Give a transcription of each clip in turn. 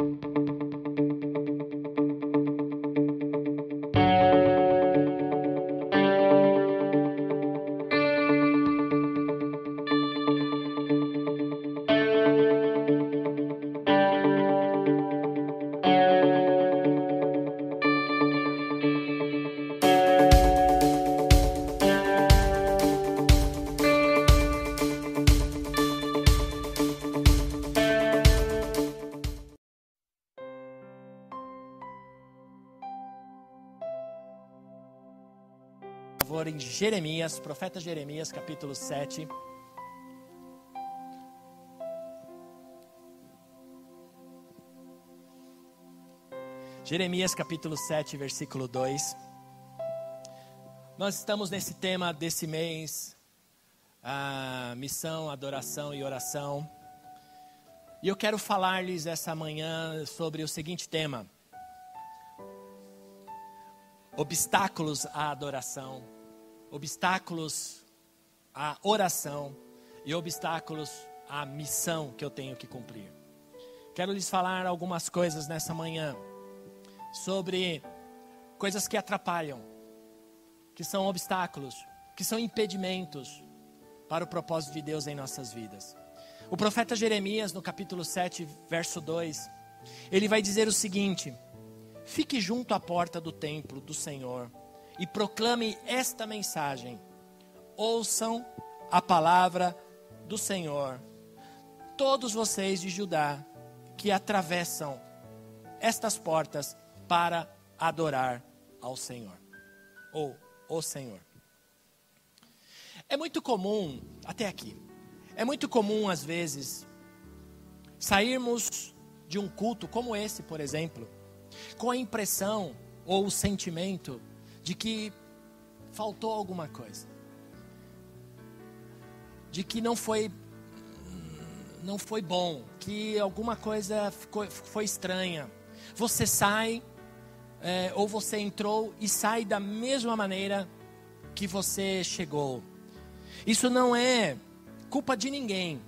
favor, em Jeremias, profeta Jeremias, capítulo 7. Jeremias capítulo 7, versículo 2. Nós estamos nesse tema desse mês, a missão, adoração e oração. E eu quero falar-lhes essa manhã sobre o seguinte tema: obstáculos à adoração, obstáculos à oração e obstáculos à missão que eu tenho que cumprir. Quero lhes falar algumas coisas nessa manhã sobre coisas que atrapalham, que são obstáculos, que são impedimentos para o propósito de Deus em nossas vidas. O profeta Jeremias, no capítulo 7, verso 2, ele vai dizer o seguinte: Fique junto à porta do templo do Senhor e proclame esta mensagem: Ouçam a palavra do Senhor, todos vocês de Judá que atravessam estas portas para adorar ao Senhor, ou o Senhor. É muito comum, até aqui, é muito comum às vezes sairmos de um culto como esse, por exemplo, com a impressão ou o sentimento de que faltou alguma coisa. De que não foi não foi bom, que alguma coisa ficou, foi estranha. Você sai é, ou você entrou e sai da mesma maneira que você chegou. Isso não é culpa de ninguém.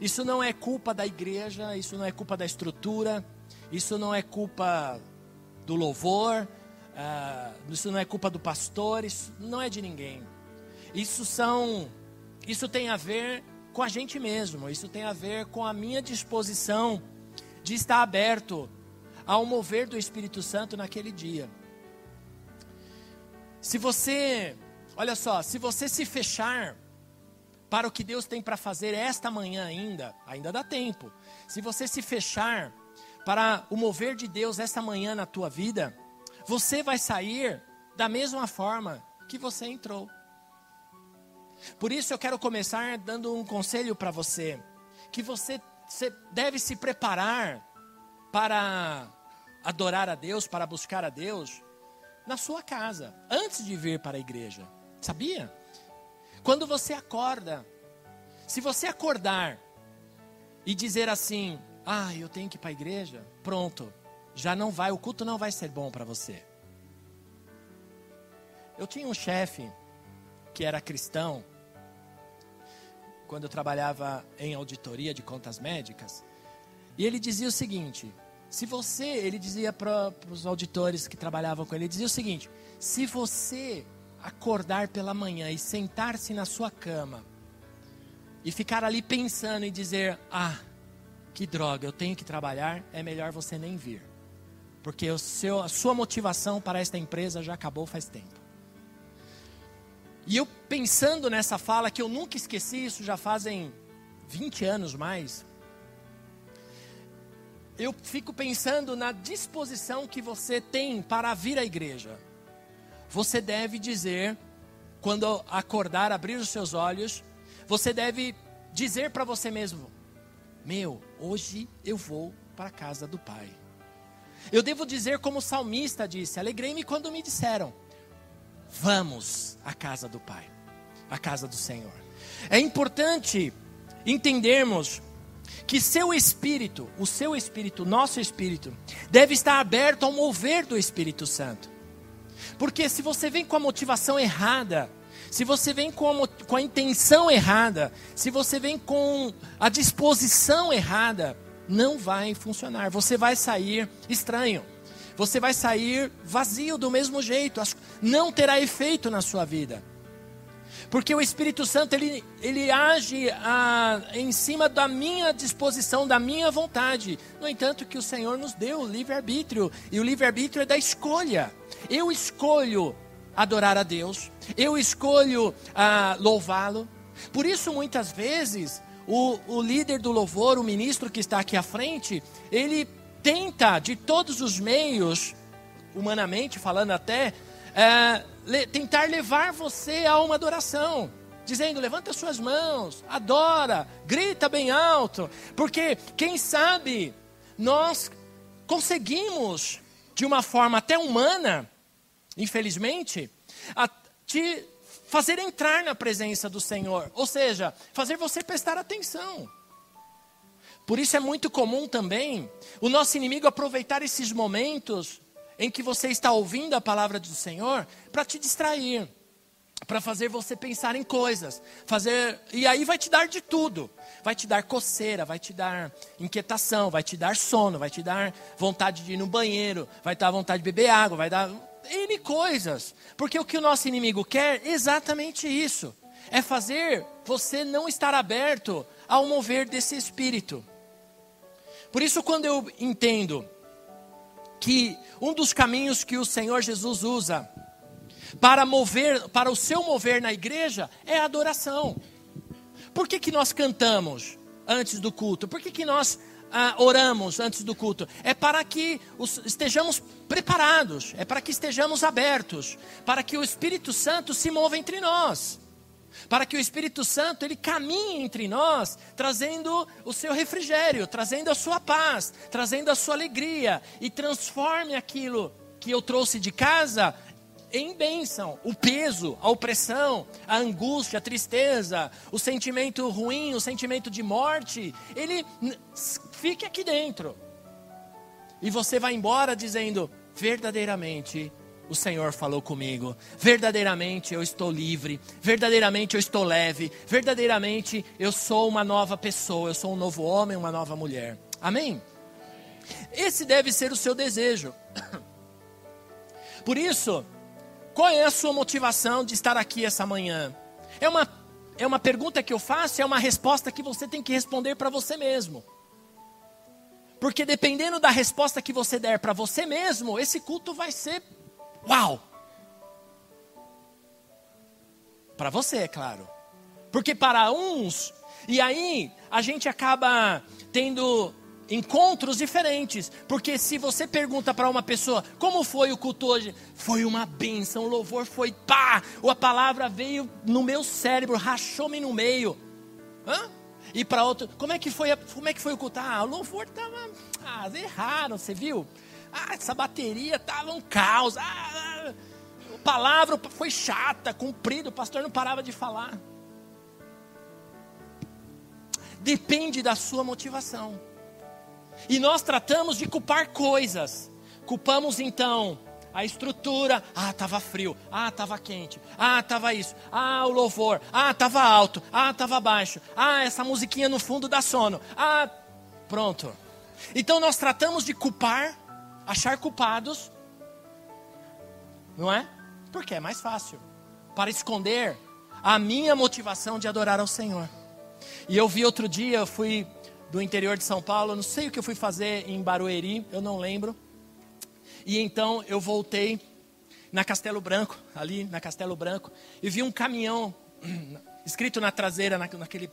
Isso não é culpa da igreja, isso não é culpa da estrutura, isso não é culpa do louvor, uh, isso não é culpa do pastor, isso não é de ninguém. Isso são, isso tem a ver com a gente mesmo. Isso tem a ver com a minha disposição de estar aberto ao mover do Espírito Santo naquele dia. Se você, olha só, se você se fechar para o que Deus tem para fazer esta manhã ainda, ainda dá tempo. Se você se fechar para o mover de Deus esta manhã na tua vida, você vai sair da mesma forma que você entrou. Por isso eu quero começar dando um conselho para você, que você, você deve se preparar para adorar a Deus, para buscar a Deus na sua casa, antes de vir para a igreja. Sabia? Quando você acorda, se você acordar e dizer assim: "Ah, eu tenho que ir para a igreja", pronto, já não vai, o culto não vai ser bom para você. Eu tinha um chefe que era cristão, quando eu trabalhava em auditoria de contas médicas, e ele dizia o seguinte: se você, ele dizia para os auditores que trabalhavam com ele, ele dizia o seguinte: se você acordar pela manhã e sentar-se na sua cama e ficar ali pensando e dizer: ah, que droga, eu tenho que trabalhar, é melhor você nem vir. Porque o seu, a sua motivação para esta empresa já acabou faz tempo. E eu pensando nessa fala, que eu nunca esqueci, isso já fazem 20 anos mais. Eu fico pensando na disposição que você tem para vir à igreja. Você deve dizer, quando acordar, abrir os seus olhos, você deve dizer para você mesmo: Meu, hoje eu vou para a casa do Pai. Eu devo dizer como o salmista disse: Alegrei-me quando me disseram: Vamos à casa do Pai, à casa do Senhor. É importante entendermos que seu espírito, o seu espírito, nosso espírito, deve estar aberto ao mover do Espírito Santo. Porque se você vem com a motivação errada, se você vem com a, com a intenção errada, se você vem com a disposição errada, não vai funcionar. Você vai sair estranho. Você vai sair vazio do mesmo jeito. Não terá efeito na sua vida. Porque o Espírito Santo ele, ele age a, em cima da minha disposição, da minha vontade. No entanto, que o Senhor nos deu o livre-arbítrio. E o livre-arbítrio é da escolha. Eu escolho adorar a Deus. Eu escolho ah, louvá-lo. Por isso, muitas vezes, o, o líder do louvor, o ministro que está aqui à frente, ele tenta de todos os meios, humanamente falando até, é, le, tentar levar você a uma adoração. Dizendo, levanta suas mãos, adora, grita bem alto, porque quem sabe nós conseguimos, de uma forma até humana, infelizmente, te fazer entrar na presença do Senhor, ou seja, fazer você prestar atenção. Por isso é muito comum também o nosso inimigo aproveitar esses momentos em que você está ouvindo a palavra do Senhor para te distrair, para fazer você pensar em coisas, fazer e aí vai te dar de tudo. Vai te dar coceira, vai te dar inquietação, vai te dar sono, vai te dar vontade de ir no banheiro, vai dar vontade de beber água, vai dar N coisas. Porque o que o nosso inimigo quer é exatamente isso: é fazer você não estar aberto ao mover desse espírito. Por isso, quando eu entendo que um dos caminhos que o Senhor Jesus usa para mover, para o seu mover na igreja é a adoração. Por que, que nós cantamos antes do culto? Por que, que nós ah, oramos antes do culto? É para que os, estejamos preparados, é para que estejamos abertos, para que o Espírito Santo se mova entre nós, para que o Espírito Santo ele caminhe entre nós, trazendo o seu refrigério, trazendo a sua paz, trazendo a sua alegria e transforme aquilo que eu trouxe de casa em bênção. O peso, a opressão, a angústia, a tristeza, o sentimento ruim, o sentimento de morte, ele fique aqui dentro. E você vai embora dizendo: verdadeiramente o Senhor falou comigo. Verdadeiramente eu estou livre. Verdadeiramente eu estou leve. Verdadeiramente eu sou uma nova pessoa. Eu sou um novo homem, uma nova mulher. Amém? Esse deve ser o seu desejo. Por isso, qual é a sua motivação de estar aqui essa manhã? É uma, é uma pergunta que eu faço, é uma resposta que você tem que responder para você mesmo. Porque dependendo da resposta que você der para você mesmo, esse culto vai ser uau! Para você, é claro. Porque para uns, e aí a gente acaba tendo encontros diferentes. Porque se você pergunta para uma pessoa, como foi o culto hoje? Foi uma benção, o louvor foi pá, a palavra veio no meu cérebro, rachou-me no meio. Hã? E para outro, como é que foi, como é que foi o culto? Ah, o louvor estava, ah, erraram, você viu? Ah, essa bateria estava um caos. Ah, a palavra foi chata, cumprida, o pastor não parava de falar. Depende da sua motivação. E nós tratamos de culpar coisas. Culpamos então a estrutura. Ah, estava frio. Ah, estava quente. Ah, estava isso. Ah, o louvor. Ah, estava alto. Ah, estava baixo. Ah, essa musiquinha no fundo dá sono. Ah, pronto. Então nós tratamos de culpar, achar culpados. Não é? Porque é mais fácil. Para esconder a minha motivação de adorar ao Senhor. E eu vi outro dia, eu fui do interior de São Paulo. não sei o que eu fui fazer em Barueri, eu não lembro. E então eu voltei na Castelo Branco, ali na Castelo Branco, e vi um caminhão escrito na traseira, naquele,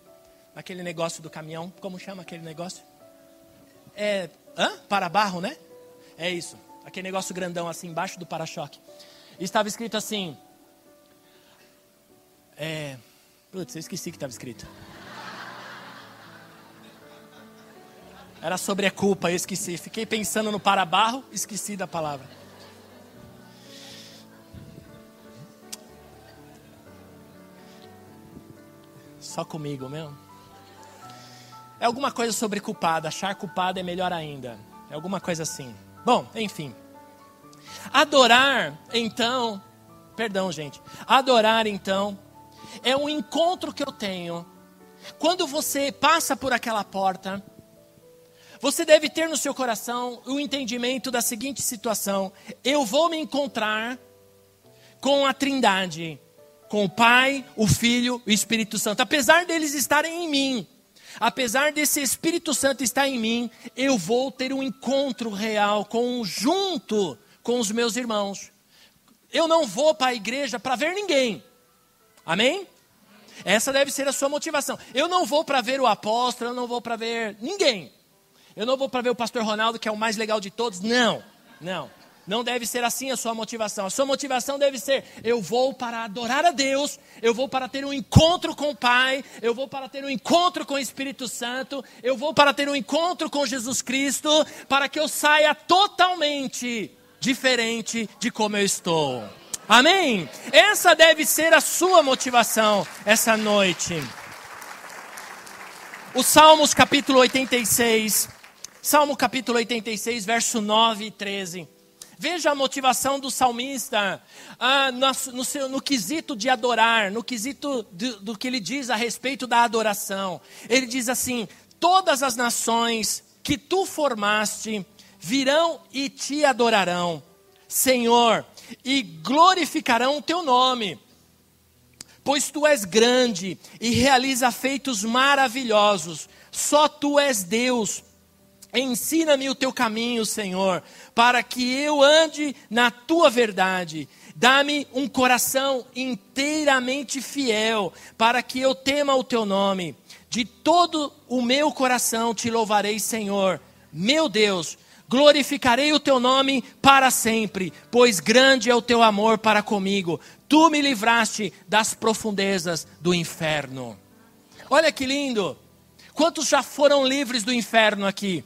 naquele negócio do caminhão. Como chama aquele negócio? É. Hã? Para-barro, né? É isso. Aquele negócio grandão assim, embaixo do para-choque. Estava escrito assim. É. Putz, eu esqueci que estava escrito. Era sobre a culpa, eu esqueci. Fiquei pensando no para-barro, esqueci da palavra. Só comigo mesmo? É alguma coisa sobre culpado. Achar culpado é melhor ainda. É alguma coisa assim. Bom, enfim. Adorar, então. Perdão, gente. Adorar, então, é um encontro que eu tenho. Quando você passa por aquela porta Você deve ter no seu coração o entendimento da seguinte situação: eu vou me encontrar com a Trindade, com o Pai, o Filho e o Espírito Santo. Apesar deles estarem em mim, apesar desse Espírito Santo estar em mim, eu vou ter um encontro real conjunto com os meus irmãos. Eu não vou para a igreja para ver ninguém. Amém? Essa deve ser a sua motivação. Eu não vou para ver o apóstolo, eu não vou para ver ninguém. Eu não vou para ver o pastor Ronaldo, que é o mais legal de todos. Não, não. Não deve ser assim a sua motivação. A sua motivação deve ser: eu vou para adorar a Deus, eu vou para ter um encontro com o Pai, eu vou para ter um encontro com o Espírito Santo, eu vou para ter um encontro com Jesus Cristo, para que eu saia totalmente diferente de como eu estou. Amém? Essa deve ser a sua motivação essa noite. O Salmos capítulo 86, Salmo capítulo 86, verso 9 e 13. Veja a motivação do salmista ah, no, seu, no, quesito de adorar, no quesito do, do que ele diz a respeito da adoração. Ele diz assim: Todas as nações que tu formaste virão e te adorarão, Senhor, e glorificarão o teu nome. Pois tu és grande e realiza feitos maravilhosos, só tu és Deus Ensina-me o teu caminho, Senhor, para que eu ande na tua verdade. Dá-me um coração inteiramente fiel, para que eu tema o teu nome. De todo o meu coração te louvarei, Senhor, meu Deus. Glorificarei o teu nome para sempre, pois grande é o teu amor para comigo. Tu me livraste das profundezas do inferno. Olha que lindo! Quantos já foram livres do inferno aqui?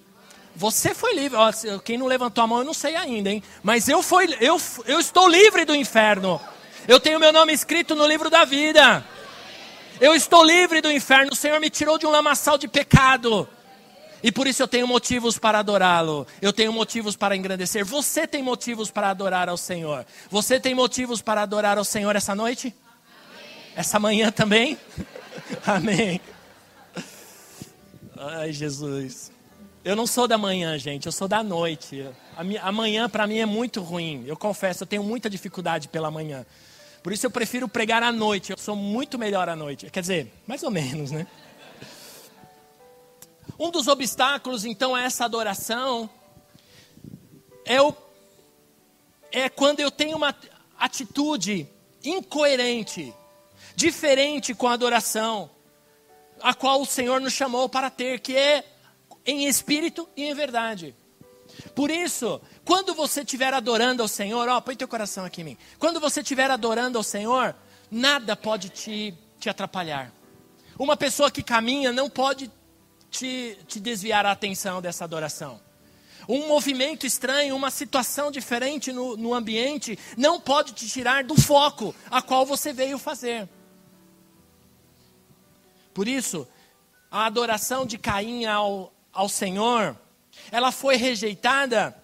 Você foi livre. Quem não levantou a mão, eu não sei ainda, hein? Mas eu, fui, eu, eu estou livre do inferno. Eu tenho meu nome escrito no livro da vida. Eu estou livre do inferno. O Senhor me tirou de um lamaçal de pecado. E por isso eu tenho motivos para adorá-lo. Eu tenho motivos para engrandecer. Você tem motivos para adorar ao Senhor. Você tem motivos para adorar ao Senhor essa noite? Essa manhã também? Amém. Ai, Jesus. Eu não sou da manhã, gente, eu sou da noite. A, minha, para mim é muito ruim. Eu confesso, eu tenho muita dificuldade pela manhã. Por isso eu prefiro pregar à noite. Eu sou muito melhor à noite. Quer dizer, mais ou menos, né? Um dos obstáculos, então, a essa adoração é, o, é quando eu tenho uma atitude incoerente, diferente com a adoração, a qual o Senhor nos chamou para ter, que é em espírito e em verdade. Por isso, quando você estiver adorando ao Senhor, ó, põe teu coração aqui em mim. Quando você estiver adorando ao Senhor, nada pode te, te atrapalhar. Uma pessoa que caminha não pode te, te desviar a atenção dessa adoração. Um movimento estranho, uma situação diferente no, no ambiente, não pode te tirar do foco a qual você veio fazer. Por isso, a adoração de Caim ao, ao Senhor, ela foi rejeitada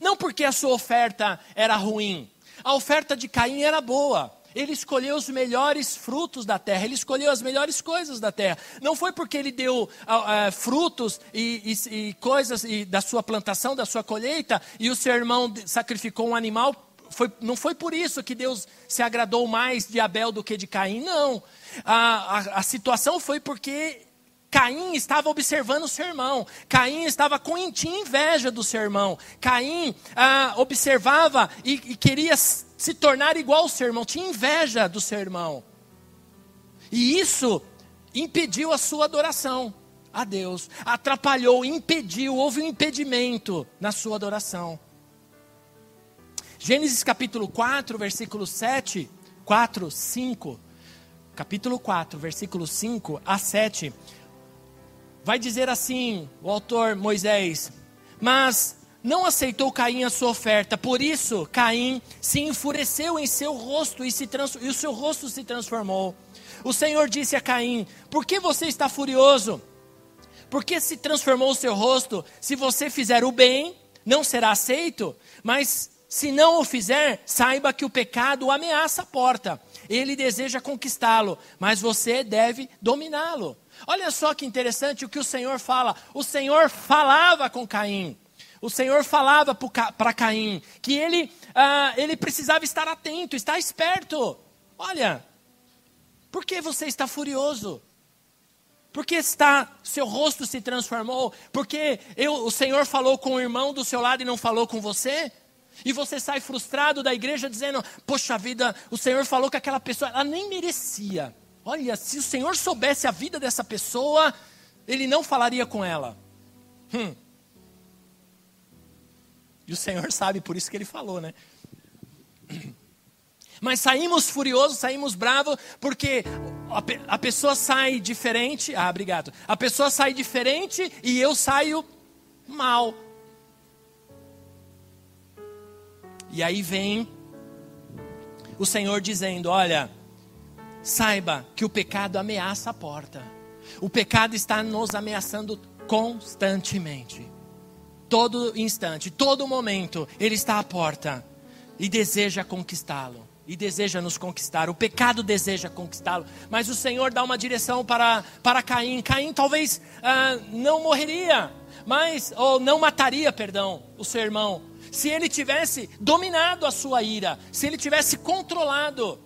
não porque a sua oferta era ruim. A oferta de Caim era boa. Ele escolheu os melhores frutos da terra, ele escolheu as melhores coisas da terra. Não foi porque ele deu uh, uh, frutos e, e, e coisas e da sua plantação, da sua colheita, e o seu irmão sacrificou um animal. Foi, não foi por isso que Deus se agradou mais de Abel do que de Caim, não. A, a, a situação foi porque Caim estava observando o seu irmão. Caim estava com inveja do seu irmão. Caim ah, observava e, e queria se tornar igual ao seu irmão. Tinha inveja do seu irmão. E isso impediu a sua adoração a Deus. Atrapalhou, impediu, houve um impedimento na sua adoração. Gênesis capítulo 4, versículo 7, 4, 5. Capítulo 4, versículo 5 a 7 vai dizer assim, o autor Moisés: Mas não aceitou Caim a sua oferta, por isso Caim se enfureceu em seu rosto e, se e o seu rosto se transformou. O Senhor disse a Caim: Por que você está furioso? Por que se transformou o seu rosto? Se você fizer o bem, não será aceito, mas se não o fizer, saiba que o pecado ameaça a porta. Ele deseja conquistá-lo, mas você deve dominá-lo. Olha só que interessante o que o Senhor fala. O Senhor falava com Caim. O Senhor falava para Caim que ele, ah, ele precisava estar atento, estar esperto. Olha, por que você está furioso? Porque está, seu rosto se transformou? Porque eu, o Senhor falou com o irmão do seu lado e não falou com você? E você sai frustrado da igreja dizendo: Poxa vida, o Senhor falou que aquela pessoa, ela nem merecia. Olha, se o Senhor soubesse a vida dessa pessoa, Ele não falaria com ela. Hum. E o Senhor sabe, por isso que Ele falou, né? Mas saímos furiosos, saímos bravos, porque a, a, pessoa sai diferente. Ah, obrigado. A pessoa sai diferente e eu saio mal. E aí vem o Senhor dizendo: Olha, saiba que o pecado ameaça a porta. O pecado está nos ameaçando constantemente. Todo instante, todo momento, ele está à porta e deseja conquistá-lo. E deseja nos conquistar. O pecado deseja conquistá-lo. Mas o Senhor dá uma direção para, para Caim. Caim talvez ah, não morreria, mas, ou não mataria, perdão, o seu irmão se ele tivesse dominado a sua ira, se ele tivesse controlado.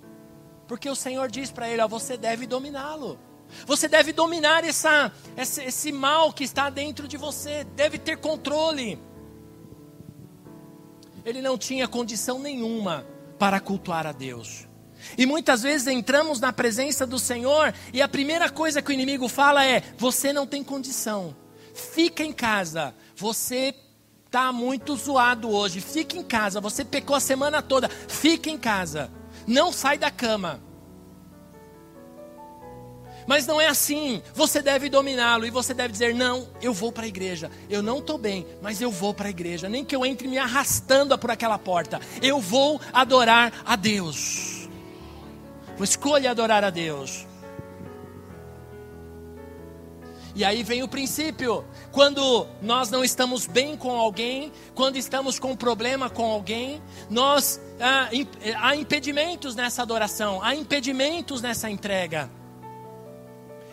Porque o Senhor diz para ele: ó, você deve dominá-lo. Você deve dominar essa, esse, esse mal que está dentro de você, deve ter controle. Ele não tinha condição nenhuma para cultuar a Deus. E muitas vezes entramos na presença do Senhor e a primeira coisa que o inimigo fala é: você não tem condição, fica em casa, você Está muito zoado hoje. Fique em casa. Você pecou a semana toda. Fique em casa. Não sai da cama. Mas não é assim. Você deve dominá-lo e você deve dizer: Não, eu vou para a igreja. Eu não estou bem, mas eu vou para a igreja. Nem que eu entre me arrastando por aquela porta. Eu vou adorar a Deus. Vou escolher adorar a Deus. E aí vem o princípio: quando nós não estamos bem com alguém, quando estamos com problema com alguém, nós ah, há impedimentos nessa adoração, há impedimentos nessa entrega.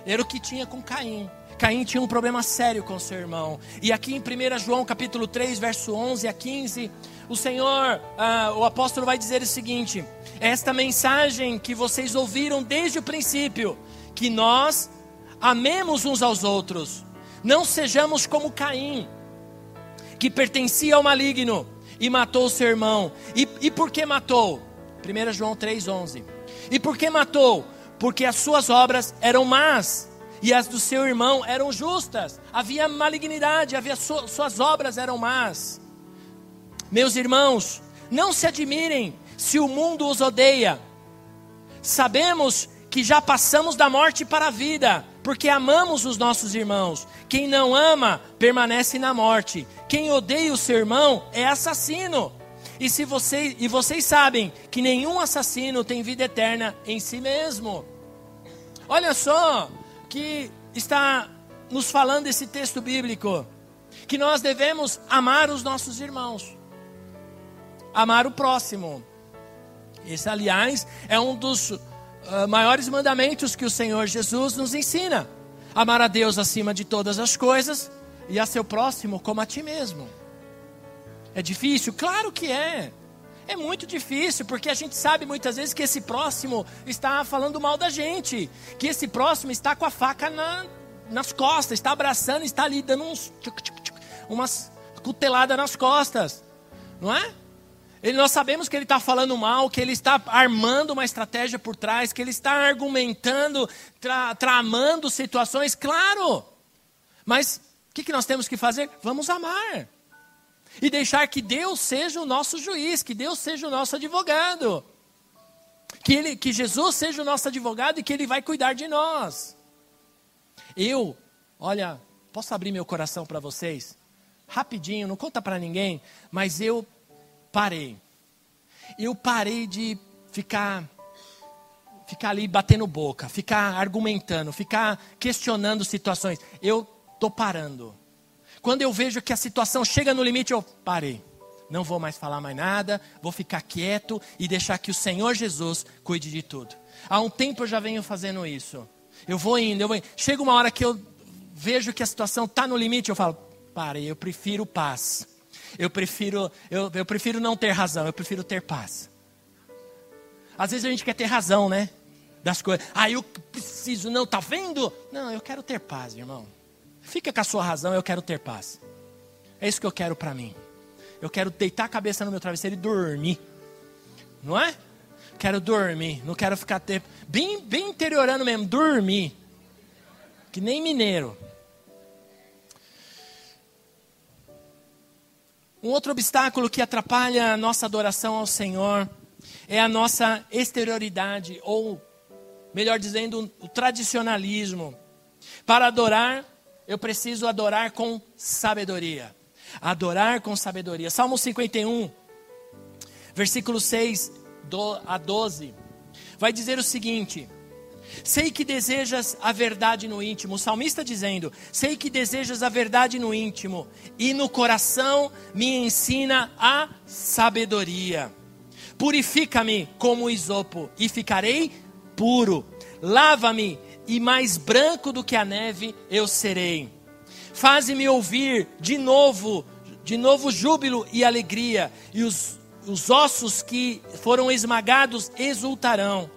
Era o que tinha com Caim. Caim tinha um problema sério com seu irmão. E aqui em 1 João capítulo 3, verso 11 a 15, o Senhor, ah, o apóstolo vai dizer o seguinte: esta mensagem que vocês ouviram desde o princípio, que nós amemos uns aos outros, não sejamos como Caim, que pertencia ao maligno e matou seu irmão. E, e por que matou? 1 João 3,11. E por que matou? Porque as suas obras eram más e as do seu irmão eram justas. Havia malignidade, havia su, suas obras eram más. Meus irmãos, não se admirem se o mundo os odeia. Sabemos que já passamos da morte para a vida, porque amamos os nossos irmãos. Quem não ama permanece na morte. Quem odeia o seu irmão é assassino. E se vocês e vocês sabem que nenhum assassino tem vida eterna em si mesmo. Olha só que está nos falando esse texto bíblico, que nós devemos amar os nossos irmãos. Amar o próximo. Esse, aliás, é um dos uh, maiores mandamentos que o Senhor Jesus nos ensina: amar a Deus acima de todas as coisas e a seu próximo como a ti mesmo. É difícil? Claro que é. É muito difícil, porque a gente sabe muitas vezes que esse próximo está falando mal da gente, que esse próximo está com a faca na, nas costas, está abraçando, está ali dando uns, umas cuteladas nas costas, não é? Ele, nós sabemos que ele está falando mal, que ele está armando uma estratégia por trás, que ele está argumentando, tra, tramando situações, claro. Mas o que, que nós temos que fazer? Vamos amar. E deixar que Deus seja o nosso juiz, que Deus seja o nosso advogado. Que, ele, que Jesus seja o nosso advogado e que Ele vai cuidar de nós. Eu, olha, posso abrir meu coração para vocês? Rapidinho, não conta para ninguém, mas eu parei. Eu parei de ficar ficar ali batendo boca, ficar argumentando, ficar questionando situações. Eu tô parando. Quando eu vejo que a situação chega no limite, eu parei. Não vou mais falar mais nada, vou ficar quieto e deixar que o Senhor Jesus cuide de tudo. Há um tempo eu já venho fazendo isso. Eu vou indo, eu vou indo. Chega uma hora que eu vejo que a situação está no limite, eu falo, pare, eu prefiro paz. Eu prefiro, eu, eu prefiro não ter razão, eu prefiro ter paz. Às vezes a gente quer ter razão, né? Das coisas. Ah, eu preciso, não, tá vendo? Não, eu quero ter paz, irmão. Fica com a sua razão, eu quero ter paz. É isso que eu quero para mim. Eu quero deitar a cabeça no meu travesseiro e dormir. Não é? Quero dormir, não quero ficar bem, bem interiorando mesmo, dormir. Que nem mineiro. Um outro obstáculo que atrapalha a nossa adoração ao Senhor é a nossa exterioridade, ou, melhor dizendo, o tradicionalismo. Para adorar, eu preciso adorar com sabedoria. Adorar com sabedoria. Salmo 51, versículo 6 a 12, vai dizer o seguinte: Sei que desejas a verdade no íntimo. O salmista dizendo: Sei que desejas a verdade no íntimo, e no coração me ensina a sabedoria. Purifica-me como isopo, e ficarei puro. Lava-me, e mais branco do que a neve eu serei. Faze-me ouvir de novo, de novo júbilo e alegria, e os, os ossos que foram esmagados exultarão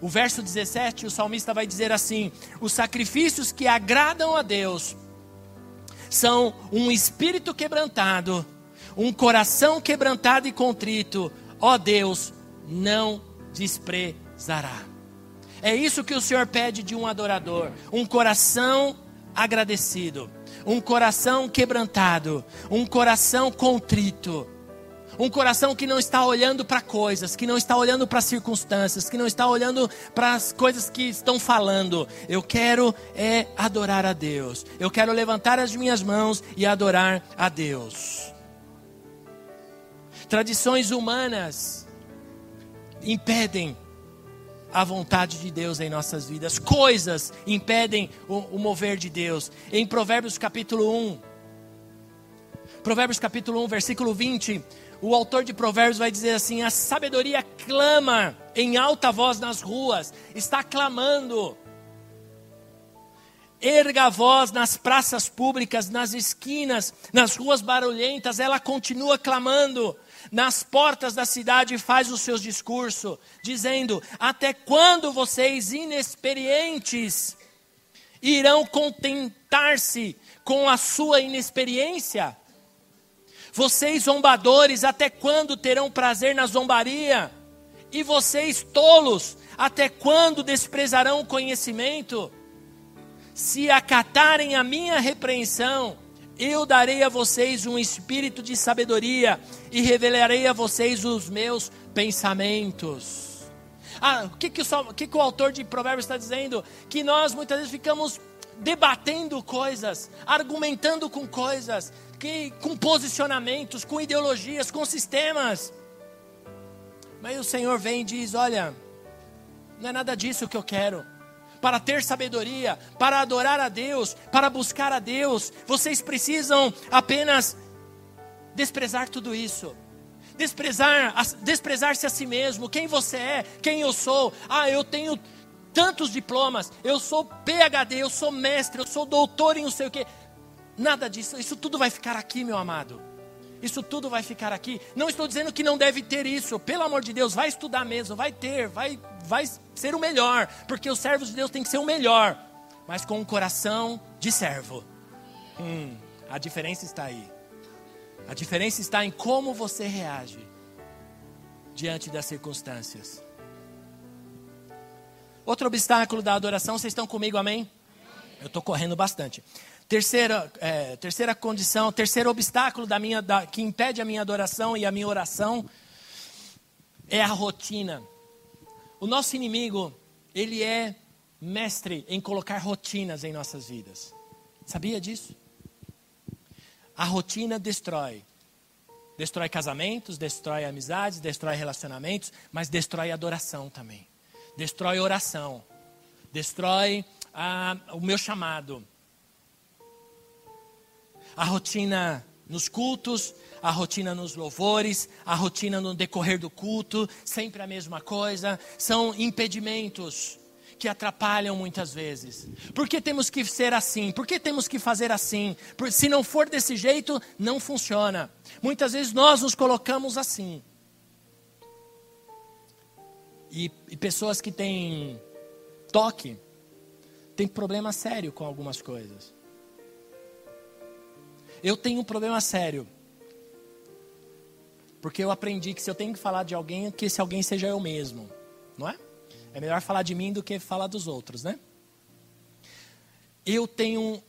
O verso 17, o salmista vai dizer assim: Os sacrifícios que agradam a Deus são um espírito quebrantado, um coração quebrantado e contrito, ó Deus, não desprezará. É isso que o Senhor pede de um adorador: um coração agradecido, um coração quebrantado, um coração contrito. Um coração que não está olhando para coisas, que não está olhando para circunstâncias, que não está olhando para as coisas que estão falando. Eu quero é adorar a Deus. Eu quero levantar as minhas mãos e adorar a Deus. Tradições humanas impedem a vontade de Deus em nossas vidas. Coisas impedem o, o, mover de Deus. Em Provérbios capítulo 1, Provérbios capítulo 1, versículo 20, o autor de Provérbios vai dizer assim: a sabedoria clama em alta voz nas ruas, está clamando. Erga a voz nas praças públicas, nas esquinas, nas ruas barulhentas, ela continua clamando. Nas portas da cidade faz os seus discursos, dizendo: Até quando vocês inexperientes irão contentar-se com a sua inexperiência? Vocês zombadores, até quando terão prazer na zombaria? E vocês tolos, até quando desprezarão o conhecimento? Se acatarem a minha repreensão, eu darei a vocês um espírito de sabedoria e revelarei a vocês os meus pensamentos. Ah, o que, que, o, que, que o autor de Provérbios está dizendo? Que nós muitas vezes ficamos debatendo coisas, argumentando com coisas, que, com posicionamentos, com ideologias, com sistemas. Mas o Senhor vem e diz: Olha, não é nada disso que eu quero. Para ter sabedoria, para adorar a Deus, para buscar a Deus, vocês precisam apenas desprezar tudo isso. Desprezar, desprezar-se a si mesmo, quem você é, quem eu sou. Ah, eu tenho tantos diplomas, eu sou PhD, eu sou mestre, eu sou doutor em não sei o que. Nada disso, isso tudo vai ficar aqui, meu amado. Isso tudo vai ficar aqui. Não estou dizendo que não deve ter isso. Pelo amor de Deus, vai estudar mesmo, vai ter, vai, vai ser o melhor, porque os servos de Deus têm que ser o melhor, mas com um coração de servo. Hum, a diferença está aí. A diferença está em como você reage diante das circunstâncias. Outro obstáculo da adoração, vocês estão comigo, amém? Eu estou correndo bastante. Terceira, é, terceira condição, terceiro obstáculo da minha, da, que impede a minha adoração e a minha oração é a rotina. O nosso inimigo, ele é mestre em colocar rotinas em nossas vidas. Sabia disso? A rotina destrói. Destrói casamentos, destrói amizades, destrói relacionamentos, mas destrói adoração também. Destrói oração. Destrói ah, o meu chamado. A rotina nos cultos, a rotina nos louvores, a rotina no decorrer do culto, sempre a mesma coisa, são impedimentos que atrapalham muitas vezes. Por que temos que ser assim? Por que temos que fazer assim? Se não for desse jeito, não funciona. Muitas vezes nós nos colocamos assim. E, e pessoas que têm toque têm problema sério com algumas coisas. Eu tenho um problema sério. Porque eu aprendi que se eu tenho que falar de alguém, que esse alguém seja eu mesmo. Não é? É melhor falar de mim do que falar dos outros, né? Eu tenho um,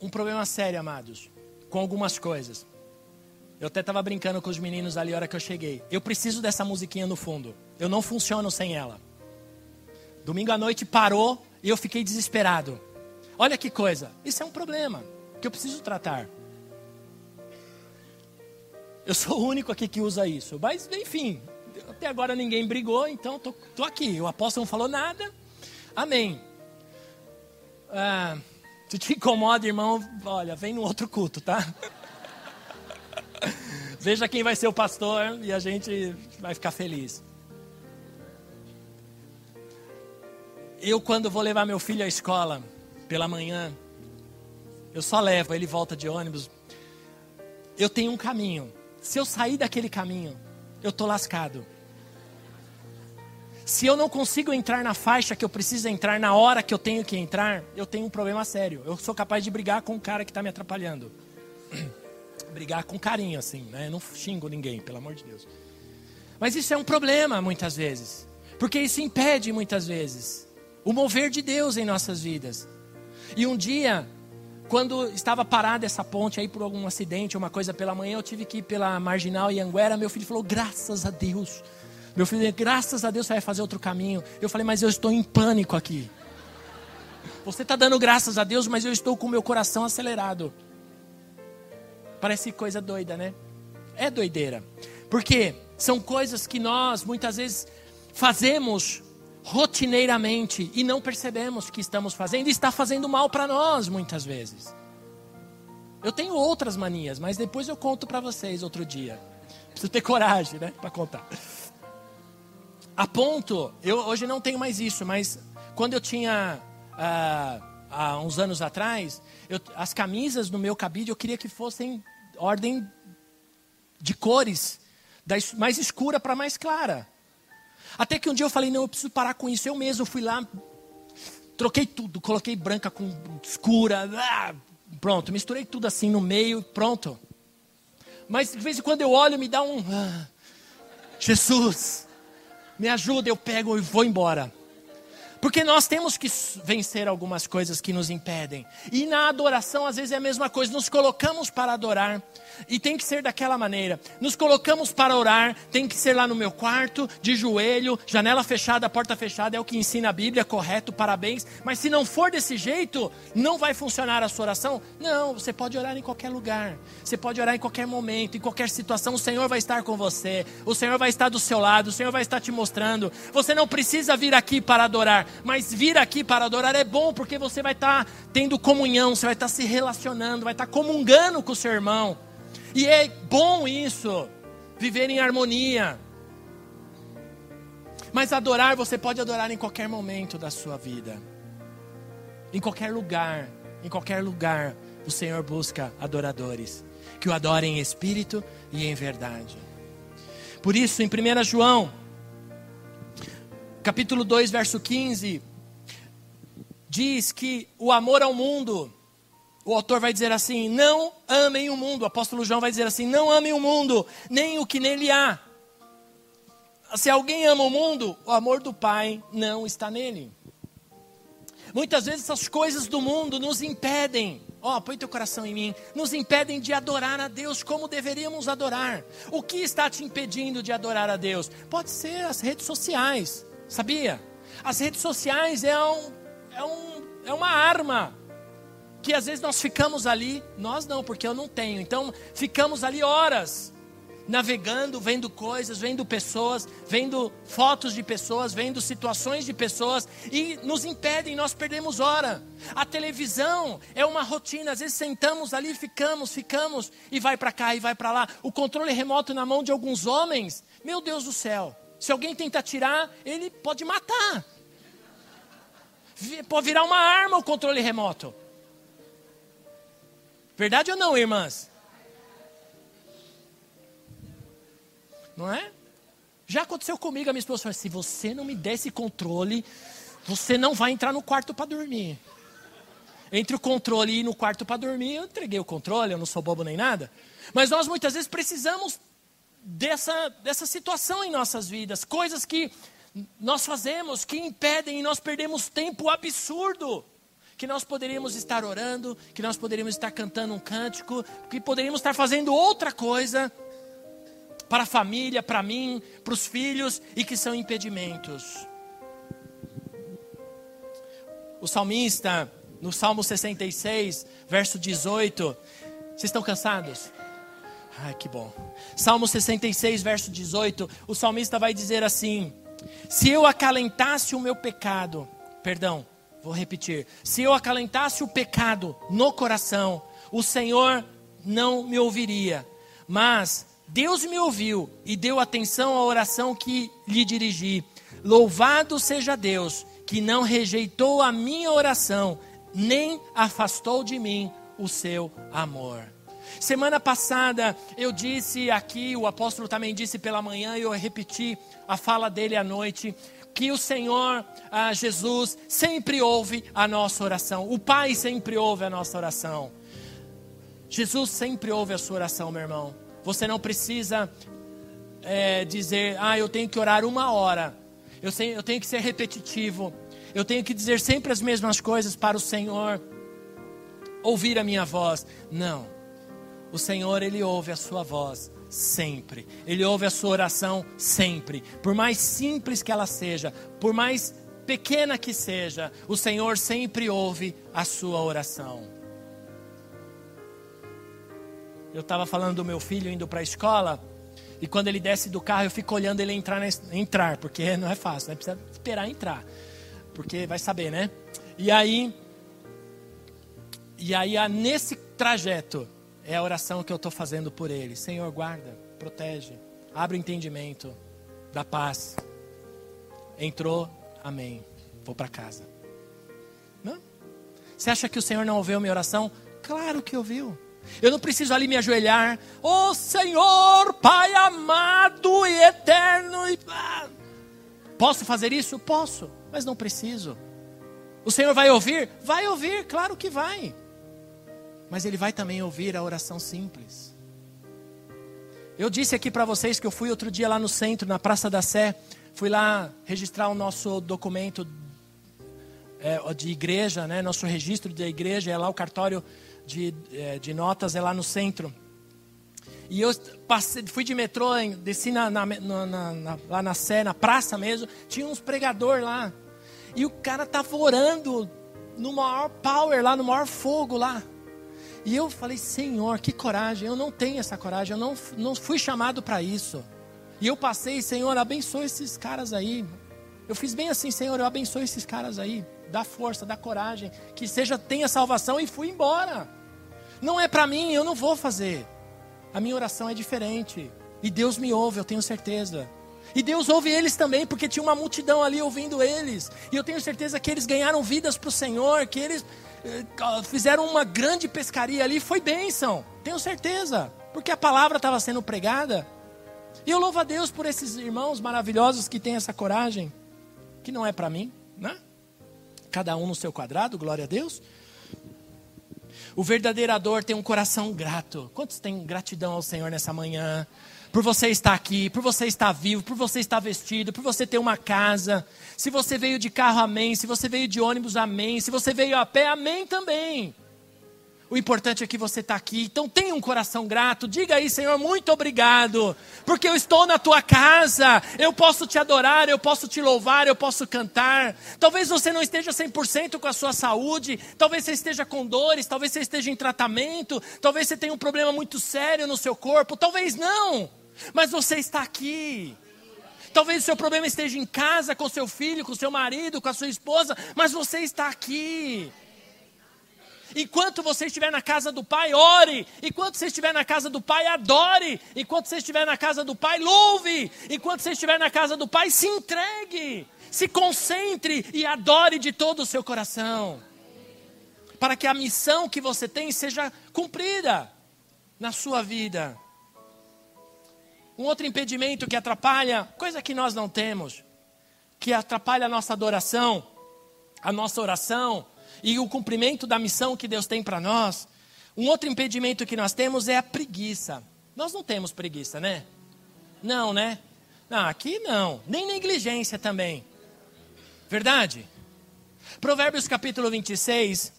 um problema sério, amados, com algumas coisas. Eu até estava brincando com os meninos ali a hora que eu cheguei. Eu preciso dessa musiquinha no fundo. Eu não funciono sem ela. Domingo à noite parou e eu fiquei desesperado. Olha que coisa. Isso é um problema que eu preciso tratar. Eu sou o único aqui que usa isso. Mas, enfim, até agora ninguém brigou, então tô, tô aqui. O apóstolo não falou nada. Amém. Ah, se te incomoda, irmão, olha, vem no outro culto, tá? Veja quem vai ser o pastor e a gente vai ficar feliz. Eu, quando vou levar meu filho à escola pela manhã, eu só levo, ele volta de ônibus. Eu tenho um caminho. Se eu sair daquele caminho, eu estou lascado. Se eu não consigo entrar na faixa que eu preciso entrar na hora que eu tenho que entrar, eu tenho um problema sério. Eu sou capaz de brigar com o cara que está me atrapalhando. Brigar com carinho, assim, né? Não xingo ninguém, pelo amor de Deus. Mas isso é um problema muitas vezes. Porque isso impede muitas vezes o mover de Deus em nossas vidas. E um dia, quando estava parada essa ponte aí por algum acidente, uma coisa pela manhã, eu tive que ir pela Marginal e Anguera, meu filho falou: "Graças a Deus, meu filho, graças a Deus você vai fazer outro caminho. Eu falei, mas eu estou em pânico aqui. Você está dando graças a Deus, mas eu estou com o meu coração acelerado. Parece coisa doida, né? É doideira. Porque são coisas que nós muitas vezes fazemos rotineiramente e não percebemos que estamos fazendo e está fazendo mal para nós muitas vezes. Eu tenho outras manias, mas depois eu conto para vocês outro dia. Preciso ter coragem, né, para contar. A ponto, eu hoje não tenho mais isso, mas quando eu tinha ah, há uns anos atrás, eu, as camisas no meu cabide eu queria que fossem ordem de cores, da mais escura para mais clara. Até que um dia eu falei, não, eu preciso parar com isso. Eu mesmo fui lá, troquei tudo, coloquei branca com escura, ah, pronto, misturei tudo assim no meio, pronto. Mas de vez em quando eu olho, me dá um. Ah, Jesus, me ajuda, eu pego e vou embora. Porque nós temos que vencer algumas coisas que nos impedem. E na adoração, às vezes, é a mesma coisa. Nos colocamos para adorar. E tem que ser daquela maneira. Nos colocamos para orar. Tem que ser lá no meu quarto, de joelho, janela fechada, porta fechada. É o que ensina a Bíblia, correto, parabéns. Mas se não for desse jeito, não vai funcionar a sua oração. Não, você pode orar em qualquer lugar. Você pode orar em qualquer momento, em qualquer situação. O Senhor vai estar com você. O Senhor vai estar do seu lado. O Senhor vai estar te mostrando. Você não precisa vir aqui para adorar mas vir aqui para adorar é bom, porque você vai estar tá tendo comunhão, você vai estar tá se relacionando, vai estar tá comungando com o seu irmão. E é bom isso, viver em harmonia. Mas adorar, você pode adorar em qualquer momento da sua vida, em qualquer lugar, em qualquer lugar, o Senhor busca adoradores que o adorem em espírito e em verdade. Por isso, em 1 João capítulo 2, verso 15, diz que o amor ao mundo, o autor vai dizer assim: não amem o mundo. O apóstolo João vai dizer assim: não amem o mundo, nem o que nele há. Se alguém ama o mundo, o amor do Pai não está nele. Muitas vezes essas coisas do mundo nos impedem, ó, oh, põe teu coração em mim, nos impedem de adorar a Deus como deveríamos adorar. O que está te impedindo de adorar a Deus? Pode ser as redes sociais. Sabia? As redes sociais é, um, é, um, é uma arma que às vezes nós ficamos ali, nós não, porque eu não tenho. Então, ficamos ali horas navegando, vendo coisas, vendo pessoas, vendo fotos de pessoas, vendo situações de pessoas e nos impedem, nós perdemos hora. A televisão é uma rotina, às vezes sentamos ali, ficamos, ficamos e vai para cá e vai para lá. O controle remoto na mão de alguns homens, meu Deus do céu. Se alguém tenta tirar, ele pode matar. Pode virar uma arma o controle remoto. Verdade ou não, irmãs? Não é? Já aconteceu comigo, a minha esposa falou: se você não me der esse controle, você não vai entrar no quarto para dormir. Entre o controle e ir no quarto para dormir, eu entreguei o controle, eu não sou bobo nem nada. Mas nós muitas vezes precisamos dessa, dessa situação em nossas vidas, coisas que nós fazemos que impedem e nós perdemos tempo absurdo. Que nós poderíamos estar orando, que nós poderíamos estar cantando um cântico, que poderíamos estar fazendo outra coisa, para a família, para mim, para os filhos e que são impedimentos. O salmista, no Salmo 66, verso 18, vocês estão cansados? Ai, que bom. Salmo 66, verso 18, o salmista vai dizer assim: Se eu acalentasse o meu pecado, perdão, vou repetir. Se eu acalentasse o pecado no coração, o Senhor não me ouviria. Mas Deus me ouviu e deu atenção à oração que lhe dirigi. Louvado seja Deus, que não rejeitou a minha oração, nem afastou de mim o seu amor. Semana passada eu disse aqui, o apóstolo também disse pela manhã, e eu repeti a fala dele à noite, que o Senhor ah, Jesus sempre ouve a nossa oração, o Pai sempre ouve a nossa oração. Jesus sempre ouve a sua oração, meu irmão. Você não precisa é, dizer, ah, eu tenho que orar uma hora. Eu, sei, eu tenho que ser repetitivo. Eu tenho que dizer sempre as mesmas coisas para o Senhor ouvir a minha voz. Não. O Senhor, Ele ouve a sua voz sempre. Ele ouve a sua oração sempre. Por mais simples que ela seja, por mais pequena que seja, o Senhor sempre ouve a sua oração. Eu estava falando do meu filho indo para a escola. E quando ele desce do carro, eu fico olhando ele entrar, entrar porque não é fácil, né? Precisa esperar entrar. Porque vai saber, né? E aí, e aí nesse trajeto, é a oração que eu estou fazendo por ele. Senhor, guarda, protege, abre o entendimento, dá paz. Entrou, amém. Vou para casa. Não? Você acha que o Senhor não ouviu minha oração? Claro que ouviu. Eu não preciso ali me ajoelhar. Oh Senhor, Pai amado e eterno. E... Posso fazer isso? Posso, mas não preciso. O Senhor vai ouvir? Vai ouvir, claro que vai. Mas Ele vai também ouvir a oração simples. Eu disse aqui para vocês que eu fui outro dia lá no centro, na Praça da Sé. Fui lá registrar o nosso documento é, de igreja, né? nosso registro da igreja. É lá o cartório de, é, de notas é lá no centro. E eu passei, fui de metrô, desci na, na, na, na, lá na Sé, na praça mesmo, tinha uns pregador lá. E o cara tava orando no maior power lá, no maior fogo lá. E eu falei, Senhor, que coragem, eu não tenho essa coragem, eu não, não fui chamado para isso. E eu passei, Senhor, abençoe esses caras aí. Eu fiz bem assim, Senhor, eu abençoe esses caras aí dá força, dá coragem, que seja tenha salvação e fui embora. Não é para mim, eu não vou fazer. A minha oração é diferente. E Deus me ouve, eu tenho certeza. E Deus ouve eles também, porque tinha uma multidão ali ouvindo eles. E eu tenho certeza que eles ganharam vidas para o Senhor, que eles fizeram uma grande pescaria ali. Foi bênção, tenho certeza, porque a palavra estava sendo pregada. E eu louvo a Deus por esses irmãos maravilhosos que têm essa coragem, que não é para mim, né? cada um no seu quadrado, glória a Deus. O verdadeiro tem um coração grato. Quantos têm gratidão ao Senhor nessa manhã? Por você estar aqui, por você estar vivo, por você estar vestido, por você ter uma casa. Se você veio de carro, amém. Se você veio de ônibus, amém. Se você veio a pé, amém também. O importante é que você está aqui. Então tenha um coração grato. Diga aí, Senhor, muito obrigado. Porque eu estou na tua casa. Eu posso te adorar, eu posso te louvar, eu posso cantar. Talvez você não esteja 100% com a sua saúde. Talvez você esteja com dores. Talvez você esteja em tratamento. Talvez você tenha um problema muito sério no seu corpo. Talvez não. Mas você está aqui. Talvez o seu problema esteja em casa, com seu filho, com seu marido, com a sua esposa. Mas você está aqui. Enquanto você estiver na casa do Pai, ore. Enquanto você estiver na casa do Pai, adore. Enquanto você estiver na casa do Pai, louve. Enquanto você estiver na casa do Pai, se entregue. Se concentre e adore de todo o seu coração. Para que a missão que você tem seja cumprida na sua vida. Um outro impedimento que atrapalha, coisa que nós não temos, que atrapalha a nossa adoração, a nossa oração, e o cumprimento da missão que Deus tem para nós. Um outro impedimento que nós temos é a preguiça. Nós não temos preguiça, né? Não, né? Não, aqui não. Nem negligência também. Verdade? Provérbios capítulo 26.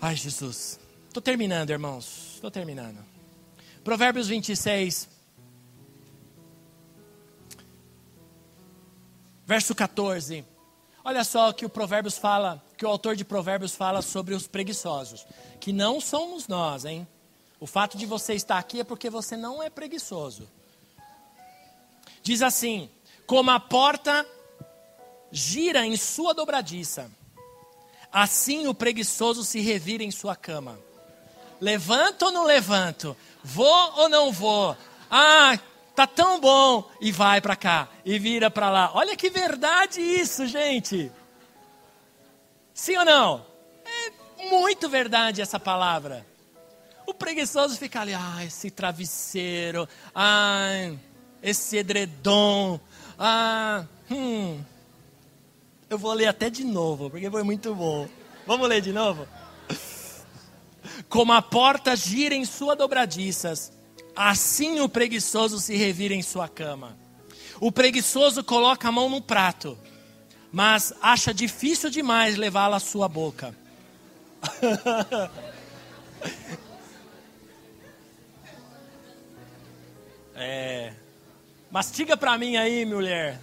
Ai, Jesus. Estou terminando, irmãos. Estou terminando. Provérbios 26. Verso 14. Olha só o que o Provérbios fala, que o autor de Provérbios fala sobre os preguiçosos, que não somos nós, hein? O fato de você estar aqui é porque você não é preguiçoso. Diz assim: como a porta gira em sua dobradiça, assim o preguiçoso se revira em sua cama. Levanto ou não levanto? Vou ou não vou? Ah, tá tão bom e vai para cá e vira para lá. Olha que verdade isso, gente. Sim ou não? É muito verdade essa palavra. O preguiçoso fica ali, ah, esse travesseiro, ah, esse edredom, ah, hum. Eu vou ler até de novo, porque foi muito bom. Vamos ler de novo? Como a porta gira em suas dobradiças, Assim o preguiçoso se revira em sua cama. O preguiçoso coloca a mão no prato, mas acha difícil demais levá-la à sua boca. é. Mastiga para mim aí, mulher.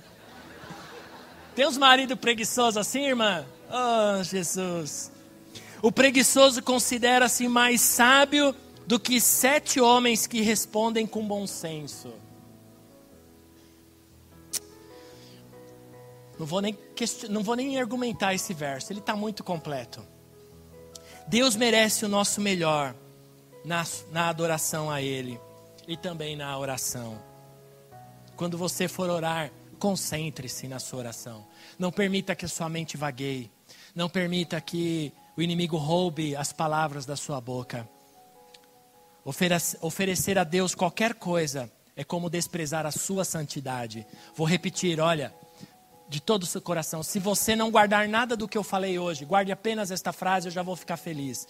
Tem uns maridos preguiçosos assim, irmã? Oh, Jesus. O preguiçoso considera-se mais sábio do que sete homens que respondem com bom senso. Não vou nem, não vou nem argumentar esse verso, ele está muito completo. Deus merece o nosso melhor na, na adoração a Ele e também na oração. Quando você for orar, concentre-se na sua oração. Não permita que a sua mente vagueie. Não permita que o inimigo roube as palavras da sua boca. Oferecer a Deus qualquer coisa é como desprezar a sua santidade. Vou repetir, olha, de todo o seu coração. Se você não guardar nada do que eu falei hoje, guarde apenas esta frase, eu já vou ficar feliz.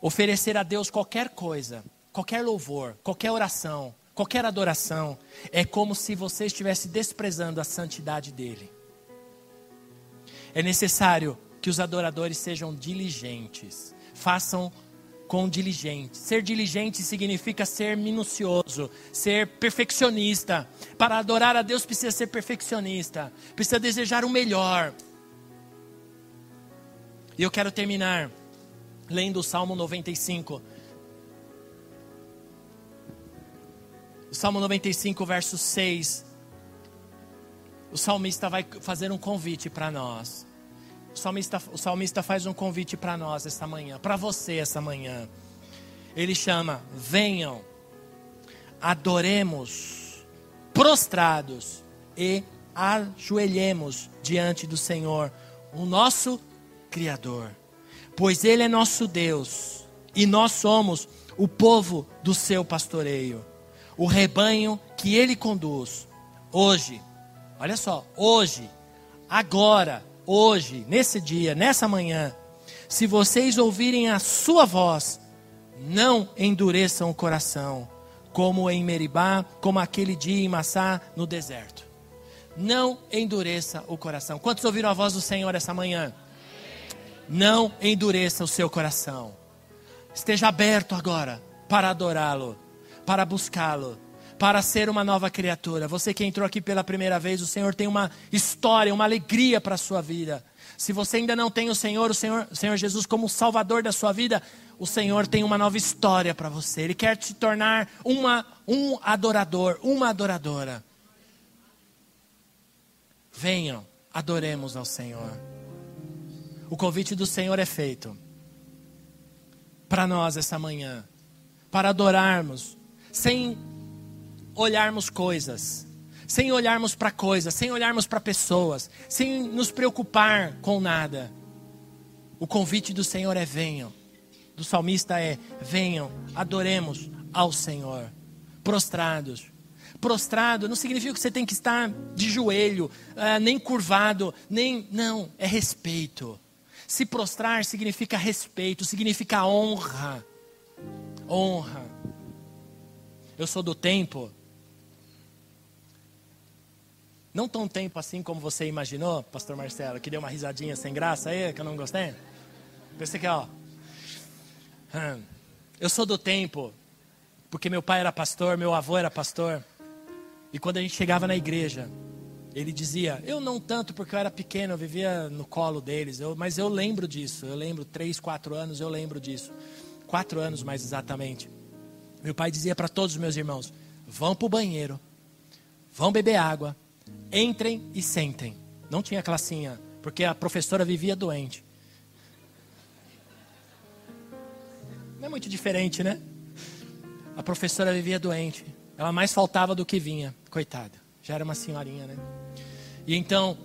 Oferecer a Deus qualquer coisa, qualquer louvor, qualquer oração, qualquer adoração, é como se você estivesse desprezando a santidade dele. É necessário que os adoradores sejam diligentes, façam com diligente. Ser diligente significa ser minucioso, ser perfeccionista. Para adorar a Deus precisa ser perfeccionista, precisa desejar o melhor. E eu quero terminar lendo o Salmo 95. O Salmo 95, verso 6. O salmista vai fazer um convite para nós. O salmista, o salmista faz um convite para nós essa manhã, para você essa manhã. Ele chama: venham, adoremos, prostrados e ajoelhemos diante do Senhor, o nosso Criador. Pois Ele é nosso Deus e nós somos o povo do seu pastoreio, o rebanho que Ele conduz. Hoje, olha só, hoje, agora, hoje, nesse dia, nessa manhã, se vocês ouvirem a sua voz, não endureçam o coração, como em Meribá, como aquele dia em Massá, no deserto. Não endureça o coração. Quantos ouviram a voz do Senhor essa manhã? Não endureça o seu coração. esteja aberto agora para adorá-lo, para buscá-lo, para ser uma nova criatura. Você que entrou aqui pela primeira vez, o Senhor tem uma história, uma alegria para a sua vida. Se você ainda não tem o Senhor, o Senhor, o Senhor Jesus como Salvador da sua vida, o Senhor tem uma nova história para você. Ele quer te tornar uma, um adorador, uma adoradora. Venham, adoremos ao Senhor. O convite do Senhor é feito para nós essa manhã, para adorarmos, sem olharmos coisas, sem olharmos para coisas, sem olharmos para pessoas, sem nos preocupar com nada. O convite do Senhor é: venham. Do salmista é: venham, adoremos ao Senhor, prostrados. Prostrado não significa que você tem que estar de joelho, uh, nem curvado, nem. Não, é respeito. Se prostrar significa respeito, significa honra. Honra. Eu sou do tempo não tão tempo assim como você imaginou, pastor Marcelo, que deu uma risadinha sem graça aí, que eu não gostei. Pensei que, ó. Hum, eu sou do tempo, porque meu pai era pastor, meu avô era pastor. E quando a gente chegava na igreja, ele dizia, eu não tanto porque eu era pequeno, eu vivia no colo deles, eu, mas eu lembro disso, eu lembro, três, quatro anos, eu lembro disso. Quatro anos mais exatamente. Meu pai dizia para todos os meus irmãos: vão para o banheiro, vão beber água, Entrem e sentem. Não tinha classinha, porque a professora vivia doente. Não é muito diferente, né? A professora vivia doente. Ela mais faltava do que vinha, coitada. Já era uma senhorinha, né? E então,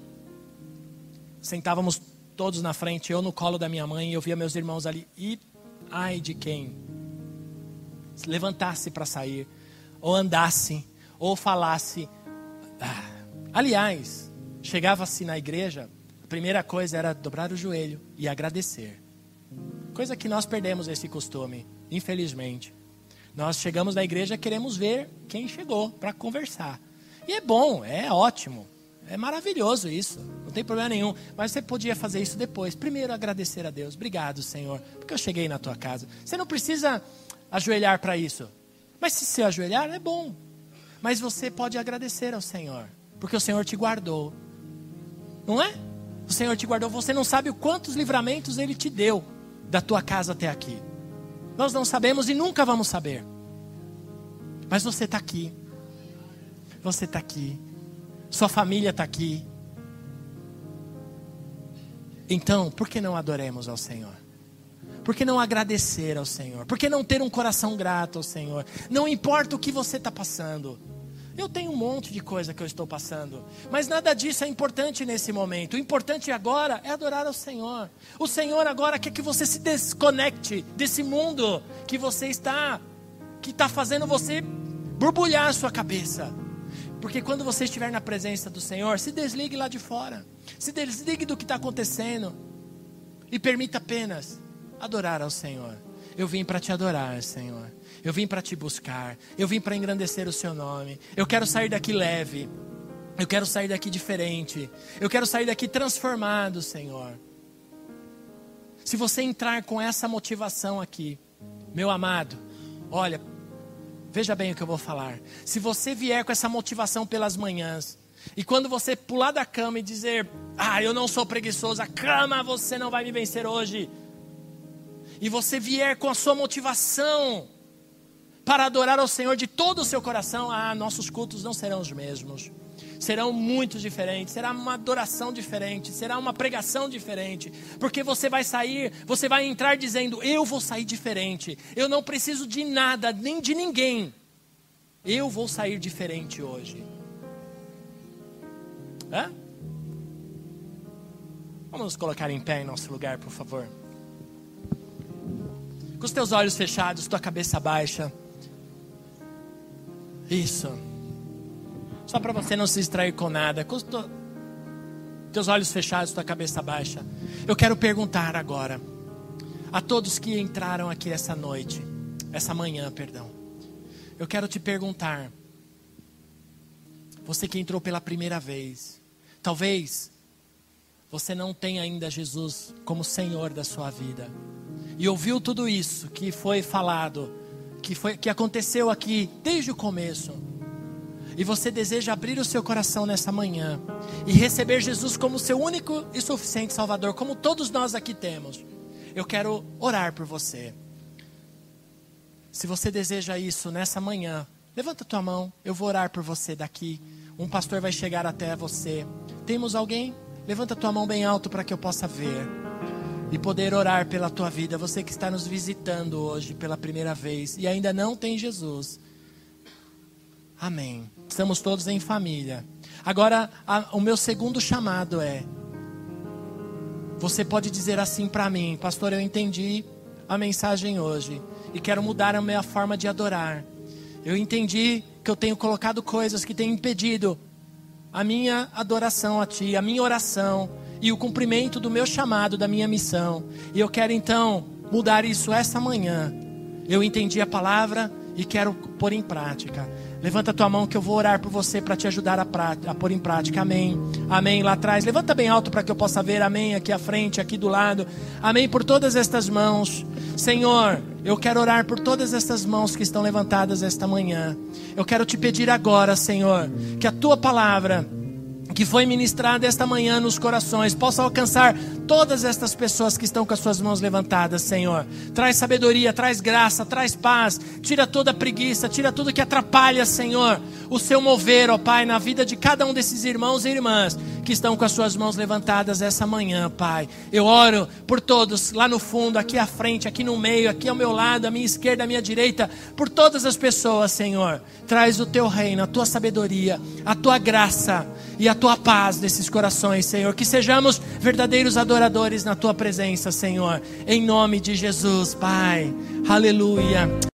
sentávamos todos na frente, eu no colo da minha mãe, e eu via meus irmãos ali. E ai de quem levantasse para sair, ou andasse, ou falasse. Ah, Aliás, chegava-se na igreja, a primeira coisa era dobrar o joelho e agradecer. Coisa que nós perdemos esse costume, infelizmente. Nós chegamos na igreja queremos ver quem chegou para conversar. E é bom, é ótimo, é maravilhoso isso, não tem problema nenhum. Mas você podia fazer isso depois. Primeiro agradecer a Deus. Obrigado, Senhor, porque eu cheguei na tua casa. Você não precisa ajoelhar para isso. Mas se você ajoelhar, é bom. Mas você pode agradecer ao Senhor porque o Senhor te guardou. Não é? O Senhor te guardou. Você não sabe quantos livramentos Ele te deu da tua casa até aqui. Nós não sabemos e nunca vamos saber. Mas você está aqui. Você está aqui. Sua família está aqui. Então, por que não adoremos ao Senhor? Por que não agradecer ao Senhor? Por que não ter um coração grato ao Senhor? Não importa o que você está passando. Eu tenho um monte de coisa que eu estou passando, mas nada disso é importante nesse momento. O importante agora é adorar ao Senhor. O Senhor agora quer que você se desconecte desse mundo que você está, que está fazendo você borbulhar a sua cabeça. Porque quando você estiver na presença do Senhor, se desligue lá de fora, se desligue do que está acontecendo e permita apenas adorar ao Senhor. Eu vim para te adorar, Senhor. Eu vim para te buscar. Eu vim para engrandecer o seu nome. Eu quero sair daqui leve. Eu quero sair daqui diferente. Eu quero sair daqui transformado, Senhor. Se você entrar com essa motivação aqui, meu amado, olha, veja bem o que eu vou falar. Se você vier com essa motivação pelas manhãs, e quando você pular da cama e dizer, ah, eu não sou preguiçoso, a cama você não vai me vencer hoje. E você vier com a sua motivação para adorar ao Senhor de todo o seu coração, ah, nossos cultos não serão os mesmos. Serão muito diferentes, será uma adoração diferente, será uma pregação diferente, porque você vai sair, você vai entrar dizendo: Eu vou sair diferente, eu não preciso de nada, nem de ninguém, eu vou sair diferente hoje. Hã? Vamos nos colocar em pé em nosso lugar, por favor. Com os teus olhos fechados, tua cabeça baixa. Isso. Só para você não se distrair com nada. Com os teus olhos fechados, tua cabeça baixa. Eu quero perguntar agora a todos que entraram aqui essa noite, essa manhã, perdão. Eu quero te perguntar, você que entrou pela primeira vez, talvez você não tem ainda Jesus como Senhor da sua vida. E ouviu tudo isso que foi falado, que, foi, que aconteceu aqui desde o começo. E você deseja abrir o seu coração nessa manhã e receber Jesus como seu único e suficiente Salvador, como todos nós aqui temos. Eu quero orar por você. Se você deseja isso nessa manhã, levanta tua mão, eu vou orar por você daqui. Um pastor vai chegar até você. Temos alguém? Levanta tua mão bem alto para que eu possa ver e poder orar pela tua vida. Você que está nos visitando hoje pela primeira vez e ainda não tem Jesus. Amém. Estamos todos em família. Agora, a, o meu segundo chamado é: você pode dizer assim para mim, pastor, eu entendi a mensagem hoje e quero mudar a minha forma de adorar. Eu entendi que eu tenho colocado coisas que têm impedido a minha adoração a Ti, a minha oração e o cumprimento do meu chamado, da minha missão. E eu quero então mudar isso essa manhã. Eu entendi a palavra e quero pôr em prática. Levanta a tua mão que eu vou orar por você para te ajudar a, a, pôr em prática. Amém. Amém. Lá atrás. Levanta bem alto para que eu possa ver. Amém. Aqui à frente, aqui do lado. Amém. Por todas estas mãos. Senhor, eu quero orar por todas estas mãos que estão levantadas esta manhã. Eu quero te pedir agora, Senhor, que a tua palavra que foi ministrada esta manhã nos corações possa alcançar todas estas pessoas que estão com as suas mãos levantadas, Senhor. Traz sabedoria, traz graça, traz paz, tira toda preguiça, tira tudo que atrapalha, Senhor, o seu mover, ó Pai, na vida de cada um desses irmãos e irmãs que estão com as suas mãos levantadas essa manhã, Pai. Eu oro por todos lá no fundo, aqui à frente, aqui no meio, aqui ao meu lado, à minha esquerda, à minha direita, por todas as pessoas, Senhor. Traz o teu reino, a tua sabedoria, a tua graça e a tua paz nesses corações, Senhor. Que sejamos verdadeiros adoradores na tua presença, Senhor. Em nome de Jesus, Pai. Aleluia.